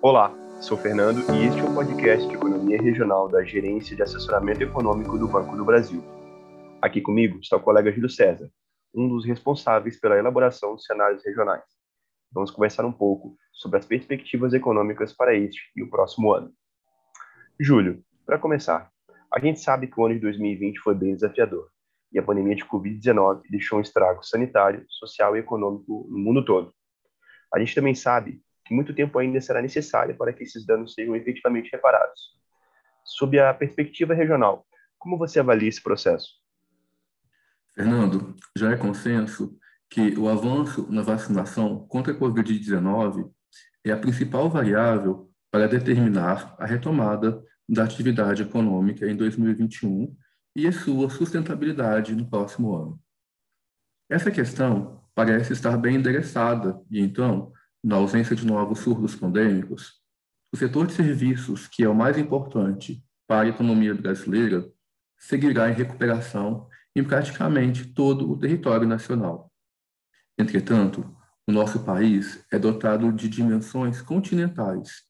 Olá, sou Fernando e este é o podcast de Economia Regional da Gerência de Assessoramento Econômico do Banco do Brasil. Aqui comigo está o colega Júlio César, um dos responsáveis pela elaboração dos cenários regionais. Vamos conversar um pouco sobre as perspectivas econômicas para este e o próximo ano. Júlio, para começar, a gente sabe que o ano de 2020 foi bem desafiador e a pandemia de Covid-19 deixou um estrago sanitário, social e econômico no mundo todo. A gente também sabe que muito tempo ainda será necessário para que esses danos sejam efetivamente reparados. Sob a perspectiva regional, como você avalia esse processo? Fernando, já é consenso que o avanço na vacinação contra a Covid-19 é a principal variável para determinar a retomada da atividade econômica em 2021 e a sua sustentabilidade no próximo ano. Essa questão parece estar bem endereçada e, então, na ausência de novos surdos pandêmicos, o setor de serviços, que é o mais importante para a economia brasileira, seguirá em recuperação em praticamente todo o território nacional. Entretanto, o nosso país é dotado de dimensões continentais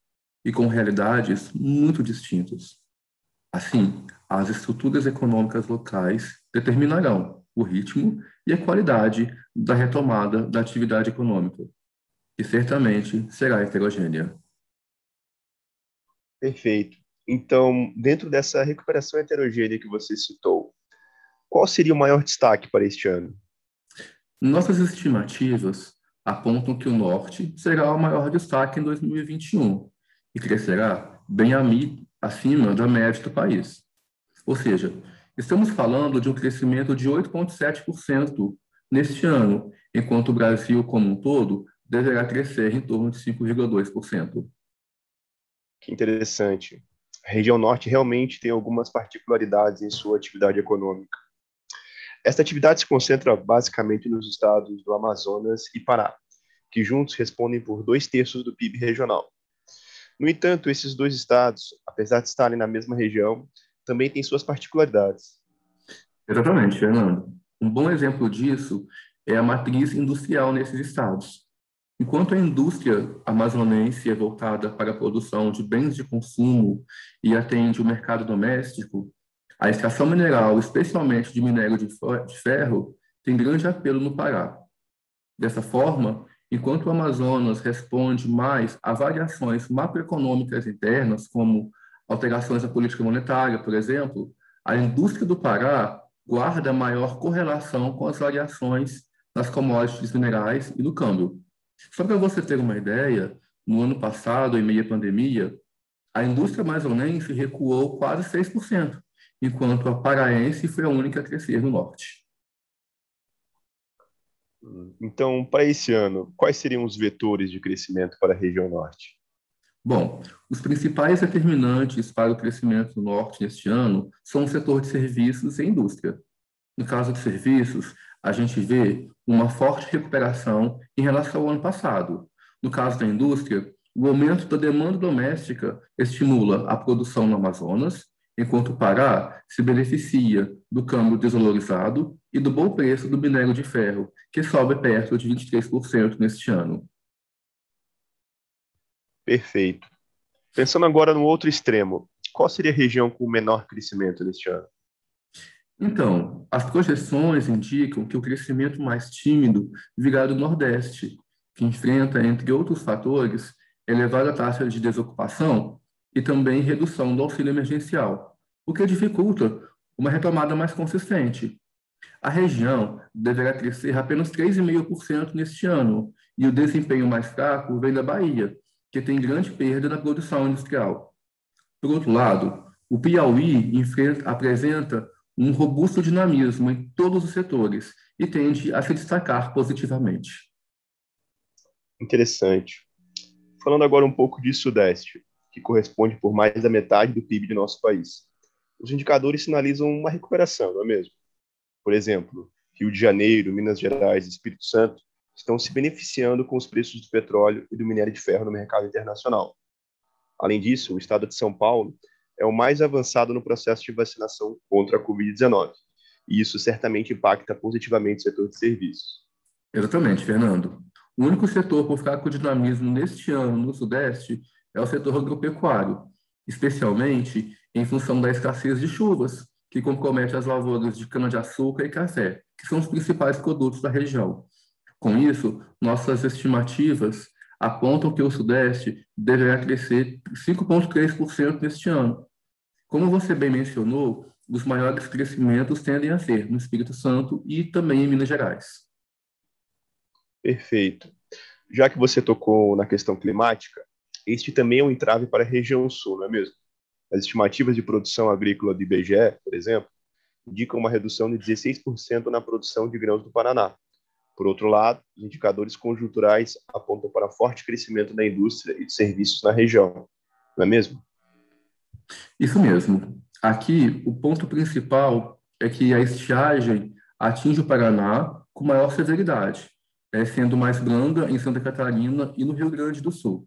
e com realidades muito distintas. Assim, as estruturas econômicas locais determinarão o ritmo e a qualidade da retomada da atividade econômica, que certamente será heterogênea. Perfeito. Então, dentro dessa recuperação heterogênea que você citou, qual seria o maior destaque para este ano? Nossas estimativas apontam que o Norte será o maior destaque em 2021 e crescerá bem acima da média do país. Ou seja, estamos falando de um crescimento de 8,7% neste ano, enquanto o Brasil como um todo deverá crescer em torno de 5,2%. Que interessante. A região norte realmente tem algumas particularidades em sua atividade econômica. Esta atividade se concentra basicamente nos estados do Amazonas e Pará, que juntos respondem por dois terços do PIB regional. No entanto, esses dois estados, apesar de estarem na mesma região, também têm suas particularidades. Exatamente, Fernando. Um bom exemplo disso é a matriz industrial nesses estados. Enquanto a indústria amazonense é voltada para a produção de bens de consumo e atende o mercado doméstico, a extração mineral, especialmente de minério de ferro, tem grande apelo no Pará. Dessa forma, enquanto o Amazonas responde mais a variações macroeconômicas internas, como alterações na política monetária, por exemplo, a indústria do Pará guarda maior correlação com as variações nas commodities minerais e no câmbio. Só para você ter uma ideia, no ano passado, em meio à pandemia, a indústria amazonense recuou quase 6%, enquanto a paraense foi a única a crescer no norte. Então, para esse ano, quais seriam os vetores de crescimento para a região norte? Bom, os principais determinantes para o crescimento do norte neste ano são o setor de serviços e indústria. No caso de serviços, a gente vê uma forte recuperação em relação ao ano passado. No caso da indústria, o aumento da demanda doméstica estimula a produção no Amazonas, enquanto o Pará se beneficia do câmbio desvalorizado e do bom preço do minério de ferro, que sobe perto de 23% neste ano. Perfeito. Pensando agora no outro extremo, qual seria a região com menor crescimento neste ano? Então, as projeções indicam que o crescimento mais tímido virá do Nordeste, que enfrenta, entre outros fatores, elevada taxa de desocupação e também redução do auxílio emergencial, o que dificulta uma retomada mais consistente. A região deverá crescer apenas 3,5% neste ano, e o desempenho mais fraco vem da Bahia, que tem grande perda na produção industrial. Por outro lado, o Piauí enfrenta, apresenta um robusto dinamismo em todos os setores e tende a se destacar positivamente. Interessante. Falando agora um pouco de Sudeste, que corresponde por mais da metade do PIB de nosso país. Os indicadores sinalizam uma recuperação, não é mesmo? Por exemplo, Rio de Janeiro, Minas Gerais e Espírito Santo estão se beneficiando com os preços do petróleo e do minério de ferro no mercado internacional. Além disso, o estado de São Paulo é o mais avançado no processo de vacinação contra a Covid-19. E isso certamente impacta positivamente o setor de serviços. Exatamente, Fernando. O único setor com fraco dinamismo neste ano no Sudeste é o setor agropecuário, especialmente em função da escassez de chuvas, que compromete as lavouras de cana-de-açúcar e café, que são os principais produtos da região. Com isso, nossas estimativas apontam que o Sudeste deverá crescer 5,3% neste ano. Como você bem mencionou, os maiores crescimentos tendem a ser no Espírito Santo e também em Minas Gerais. Perfeito. Já que você tocou na questão climática, este também é um entrave para a região sul, não é mesmo? As estimativas de produção agrícola do IBGE, por exemplo, indicam uma redução de 16% na produção de grãos do Paraná. Por outro lado, os indicadores conjunturais apontam para forte crescimento da indústria e de serviços na região, não é mesmo? Isso mesmo. Aqui, o ponto principal é que a estiagem atinge o Paraná com maior severidade, é, sendo mais branda em Santa Catarina e no Rio Grande do Sul.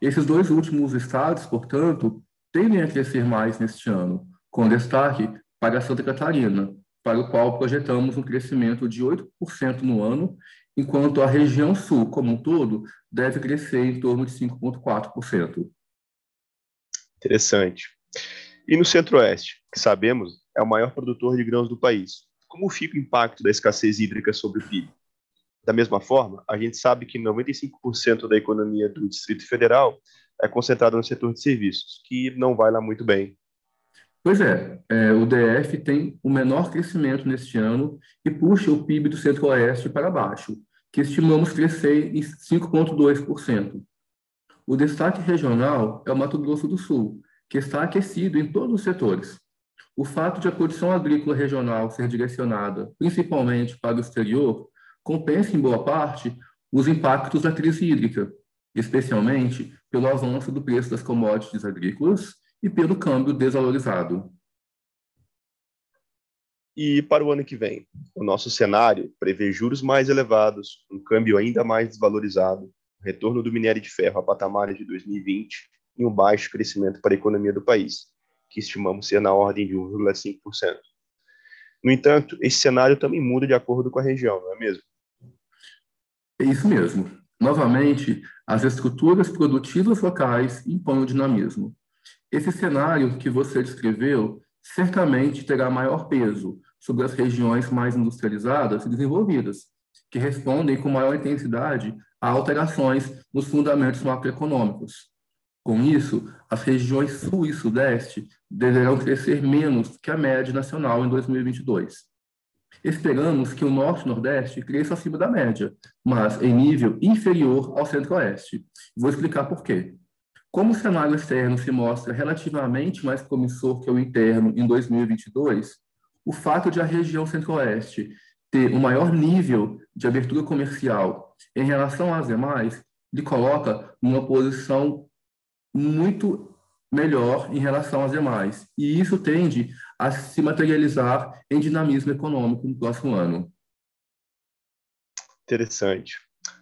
Esses dois últimos estados, portanto, tendem a crescer mais neste ano, com destaque para Santa Catarina, para o qual projetamos um crescimento de 8% no ano, enquanto a região sul, como um todo, deve crescer em torno de 5,4%. Interessante. E no Centro-Oeste, que sabemos é o maior produtor de grãos do país, como fica o impacto da escassez hídrica sobre o PIB? Da mesma forma, a gente sabe que 95% da economia do Distrito Federal é concentrada no setor de serviços, que não vai lá muito bem. Pois é, é, o DF tem o menor crescimento neste ano e puxa o PIB do Centro-Oeste para baixo, que estimamos crescer em 5,2%. O destaque regional é o Mato Grosso do Sul, que está aquecido em todos os setores. O fato de a produção agrícola regional ser direcionada principalmente para o exterior compensa, em boa parte, os impactos da crise hídrica, especialmente pelo avanço do preço das commodities agrícolas e pelo câmbio desvalorizado. E para o ano que vem, o nosso cenário prevê juros mais elevados, um câmbio ainda mais desvalorizado, retorno do minério de ferro a patamares de 2020 e um baixo crescimento para a economia do país, que estimamos ser na ordem de 1,5%. No entanto, esse cenário também muda de acordo com a região, não é mesmo? É isso mesmo. Novamente, as estruturas produtivas locais impõem o dinamismo. Esse cenário que você descreveu certamente terá maior peso sobre as regiões mais industrializadas e desenvolvidas, que respondem com maior intensidade a alterações nos fundamentos macroeconômicos, com isso, as regiões sul e sudeste deverão crescer menos que a média nacional em 2022. Esperamos que o norte e nordeste cresça acima da média, mas em nível inferior ao centro-oeste. Vou explicar por quê. Como o cenário externo se mostra relativamente mais promissor que o interno em 2022, o fato de a região centro-oeste ter um maior nível de abertura comercial em relação às demais lhe coloca numa posição muito melhor em relação às demais. E isso tende a se materializar em dinamismo econômico no próximo ano. Interessante.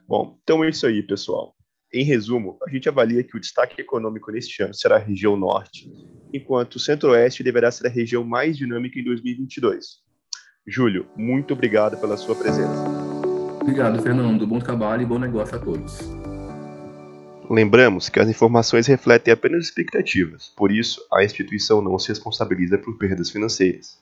Bom, então é isso aí, pessoal. Em resumo, a gente avalia que o destaque econômico neste ano será a região norte, enquanto o centro-oeste deverá ser a região mais dinâmica em 2022. Júlio, muito obrigado pela sua presença. Obrigado, Fernando. Bom trabalho e bom negócio a todos. Lembramos que as informações refletem apenas expectativas, por isso, a instituição não se responsabiliza por perdas financeiras.